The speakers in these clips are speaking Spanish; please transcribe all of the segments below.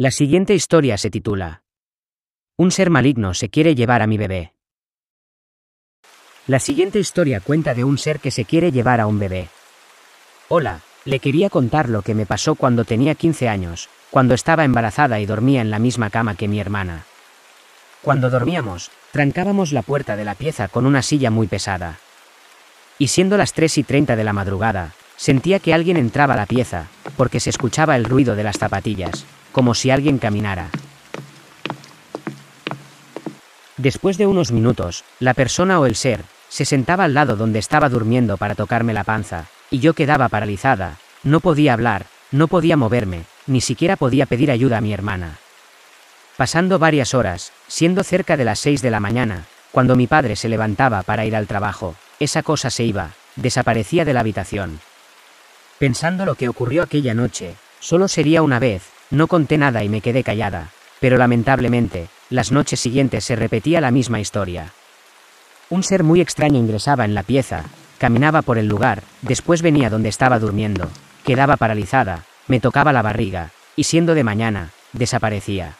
La siguiente historia se titula Un ser maligno se quiere llevar a mi bebé. La siguiente historia cuenta de un ser que se quiere llevar a un bebé. Hola, le quería contar lo que me pasó cuando tenía 15 años, cuando estaba embarazada y dormía en la misma cama que mi hermana. Cuando dormíamos, trancábamos la puerta de la pieza con una silla muy pesada. Y siendo las 3 y 30 de la madrugada, sentía que alguien entraba a la pieza, porque se escuchaba el ruido de las zapatillas, como si alguien caminara. Después de unos minutos, la persona o el ser, se sentaba al lado donde estaba durmiendo para tocarme la panza, y yo quedaba paralizada, no podía hablar, no podía moverme, ni siquiera podía pedir ayuda a mi hermana. Pasando varias horas, siendo cerca de las seis de la mañana, cuando mi padre se levantaba para ir al trabajo, esa cosa se iba, desaparecía de la habitación. Pensando lo que ocurrió aquella noche, solo sería una vez, no conté nada y me quedé callada, pero lamentablemente, las noches siguientes se repetía la misma historia. Un ser muy extraño ingresaba en la pieza, caminaba por el lugar, después venía donde estaba durmiendo, quedaba paralizada, me tocaba la barriga, y siendo de mañana, desaparecía.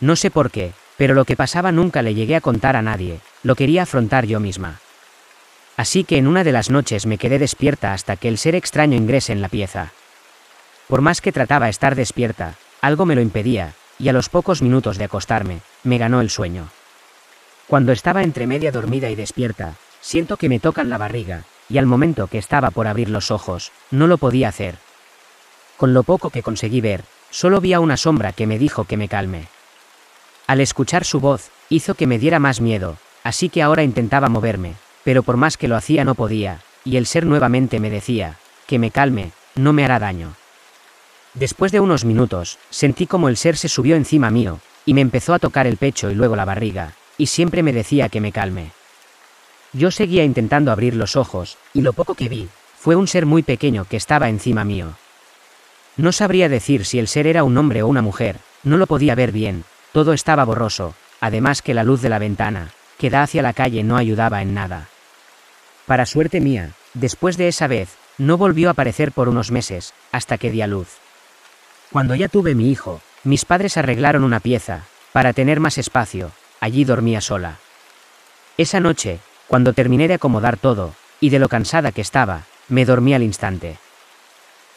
No sé por qué, pero lo que pasaba nunca le llegué a contar a nadie, lo quería afrontar yo misma. Así que en una de las noches me quedé despierta hasta que el ser extraño ingrese en la pieza. Por más que trataba estar despierta, algo me lo impedía, y a los pocos minutos de acostarme, me ganó el sueño. Cuando estaba entre media dormida y despierta, siento que me tocan la barriga, y al momento que estaba por abrir los ojos, no lo podía hacer. Con lo poco que conseguí ver, solo vi a una sombra que me dijo que me calme. Al escuchar su voz, hizo que me diera más miedo, así que ahora intentaba moverme, pero por más que lo hacía no podía, y el ser nuevamente me decía, que me calme, no me hará daño. Después de unos minutos, sentí como el ser se subió encima mío, y me empezó a tocar el pecho y luego la barriga, y siempre me decía que me calme. Yo seguía intentando abrir los ojos, y lo poco que vi, fue un ser muy pequeño que estaba encima mío. No sabría decir si el ser era un hombre o una mujer, no lo podía ver bien, todo estaba borroso, además que la luz de la ventana, que da hacia la calle no ayudaba en nada. Para suerte mía, después de esa vez, no volvió a aparecer por unos meses, hasta que di a luz. Cuando ya tuve mi hijo, mis padres arreglaron una pieza, para tener más espacio, allí dormía sola. Esa noche, cuando terminé de acomodar todo, y de lo cansada que estaba, me dormí al instante.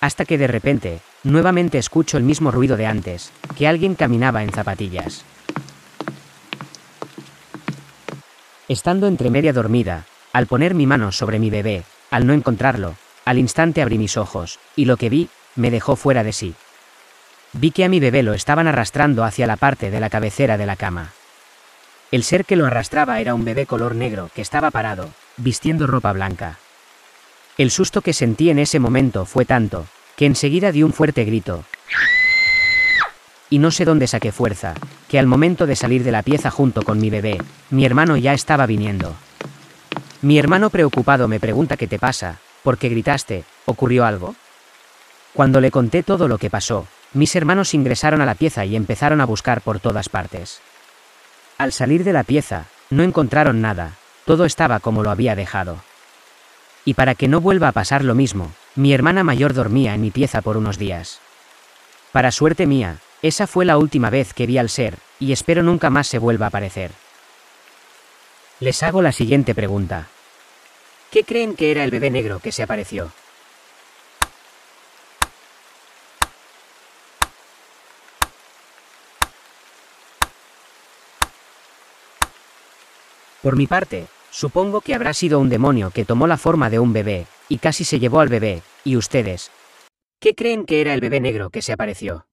Hasta que de repente, nuevamente escucho el mismo ruido de antes, que alguien caminaba en zapatillas. Estando entre media dormida, al poner mi mano sobre mi bebé, al no encontrarlo, al instante abrí mis ojos, y lo que vi, me dejó fuera de sí. Vi que a mi bebé lo estaban arrastrando hacia la parte de la cabecera de la cama. El ser que lo arrastraba era un bebé color negro que estaba parado, vistiendo ropa blanca. El susto que sentí en ese momento fue tanto, que enseguida di un fuerte grito. Y no sé dónde saqué fuerza, que al momento de salir de la pieza junto con mi bebé, mi hermano ya estaba viniendo. Mi hermano preocupado me pregunta qué te pasa, ¿por qué gritaste? ¿Ocurrió algo? Cuando le conté todo lo que pasó, mis hermanos ingresaron a la pieza y empezaron a buscar por todas partes. Al salir de la pieza, no encontraron nada, todo estaba como lo había dejado. Y para que no vuelva a pasar lo mismo, mi hermana mayor dormía en mi pieza por unos días. Para suerte mía, esa fue la última vez que vi al ser, y espero nunca más se vuelva a aparecer. Les hago la siguiente pregunta. ¿Qué creen que era el bebé negro que se apareció? Por mi parte, supongo que habrá sido un demonio que tomó la forma de un bebé, y casi se llevó al bebé, y ustedes. ¿Qué creen que era el bebé negro que se apareció?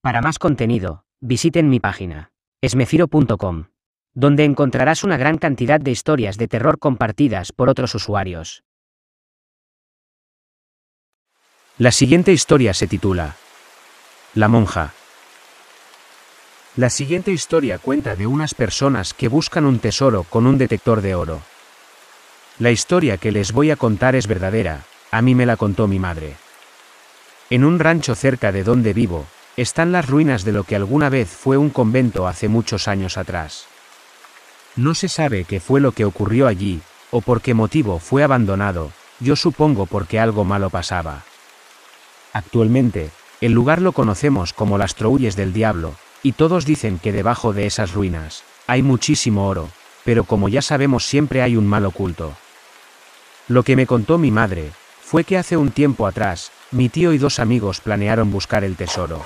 Para más contenido, visiten mi página, esmefiro.com, donde encontrarás una gran cantidad de historias de terror compartidas por otros usuarios. La siguiente historia se titula La monja. La siguiente historia cuenta de unas personas que buscan un tesoro con un detector de oro. La historia que les voy a contar es verdadera, a mí me la contó mi madre. En un rancho cerca de donde vivo, están las ruinas de lo que alguna vez fue un convento hace muchos años atrás. No se sabe qué fue lo que ocurrió allí, o por qué motivo fue abandonado, yo supongo porque algo malo pasaba. Actualmente, el lugar lo conocemos como las Troulles del Diablo, y todos dicen que debajo de esas ruinas, hay muchísimo oro, pero como ya sabemos siempre hay un mal oculto. Lo que me contó mi madre, fue que hace un tiempo atrás, mi tío y dos amigos planearon buscar el tesoro.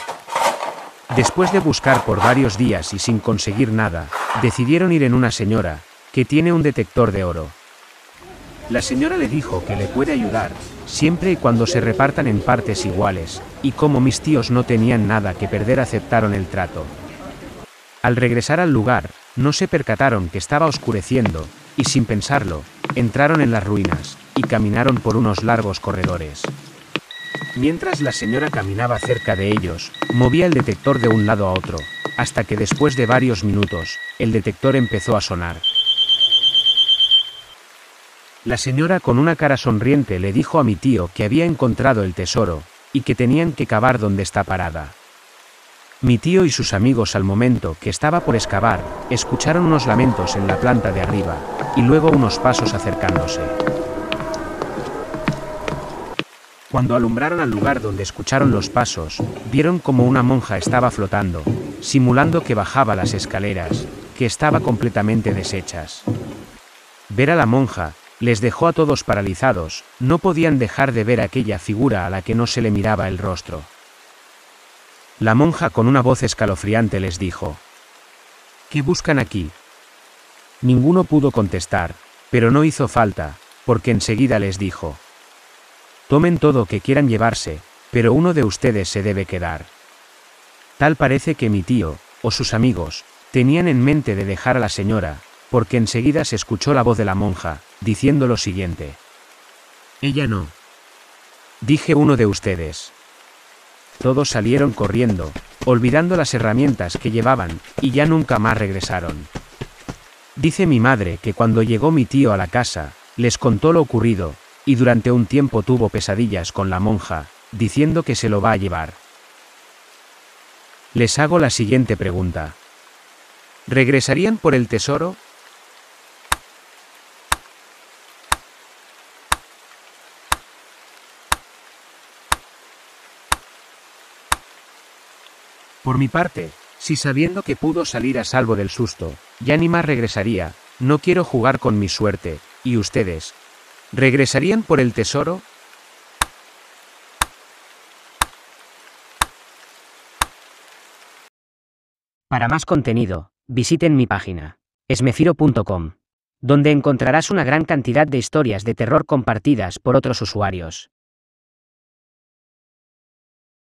Después de buscar por varios días y sin conseguir nada, decidieron ir en una señora, que tiene un detector de oro. La señora le dijo que le puede ayudar, siempre y cuando se repartan en partes iguales, y como mis tíos no tenían nada que perder aceptaron el trato. Al regresar al lugar, no se percataron que estaba oscureciendo, y sin pensarlo, entraron en las ruinas, y caminaron por unos largos corredores. Mientras la señora caminaba cerca de ellos, movía el detector de un lado a otro, hasta que después de varios minutos, el detector empezó a sonar. La señora con una cara sonriente le dijo a mi tío que había encontrado el tesoro, y que tenían que cavar donde está parada. Mi tío y sus amigos al momento que estaba por excavar, escucharon unos lamentos en la planta de arriba, y luego unos pasos acercándose. Cuando alumbraron al lugar donde escucharon los pasos, vieron como una monja estaba flotando, simulando que bajaba las escaleras, que estaba completamente deshechas. Ver a la monja, les dejó a todos paralizados, no podían dejar de ver aquella figura a la que no se le miraba el rostro. La monja con una voz escalofriante les dijo, ¿Qué buscan aquí? Ninguno pudo contestar, pero no hizo falta, porque enseguida les dijo, Tomen todo que quieran llevarse, pero uno de ustedes se debe quedar. Tal parece que mi tío, o sus amigos, tenían en mente de dejar a la señora, porque enseguida se escuchó la voz de la monja, diciendo lo siguiente. Ella no. Dije uno de ustedes. Todos salieron corriendo, olvidando las herramientas que llevaban, y ya nunca más regresaron. Dice mi madre que cuando llegó mi tío a la casa, les contó lo ocurrido, y durante un tiempo tuvo pesadillas con la monja, diciendo que se lo va a llevar. Les hago la siguiente pregunta. ¿Regresarían por el tesoro? Por mi parte, si sabiendo que pudo salir a salvo del susto, ya ni más regresaría, no quiero jugar con mi suerte, y ustedes, ¿regresarían por el tesoro? Para más contenido, visiten mi página, esmefiro.com, donde encontrarás una gran cantidad de historias de terror compartidas por otros usuarios.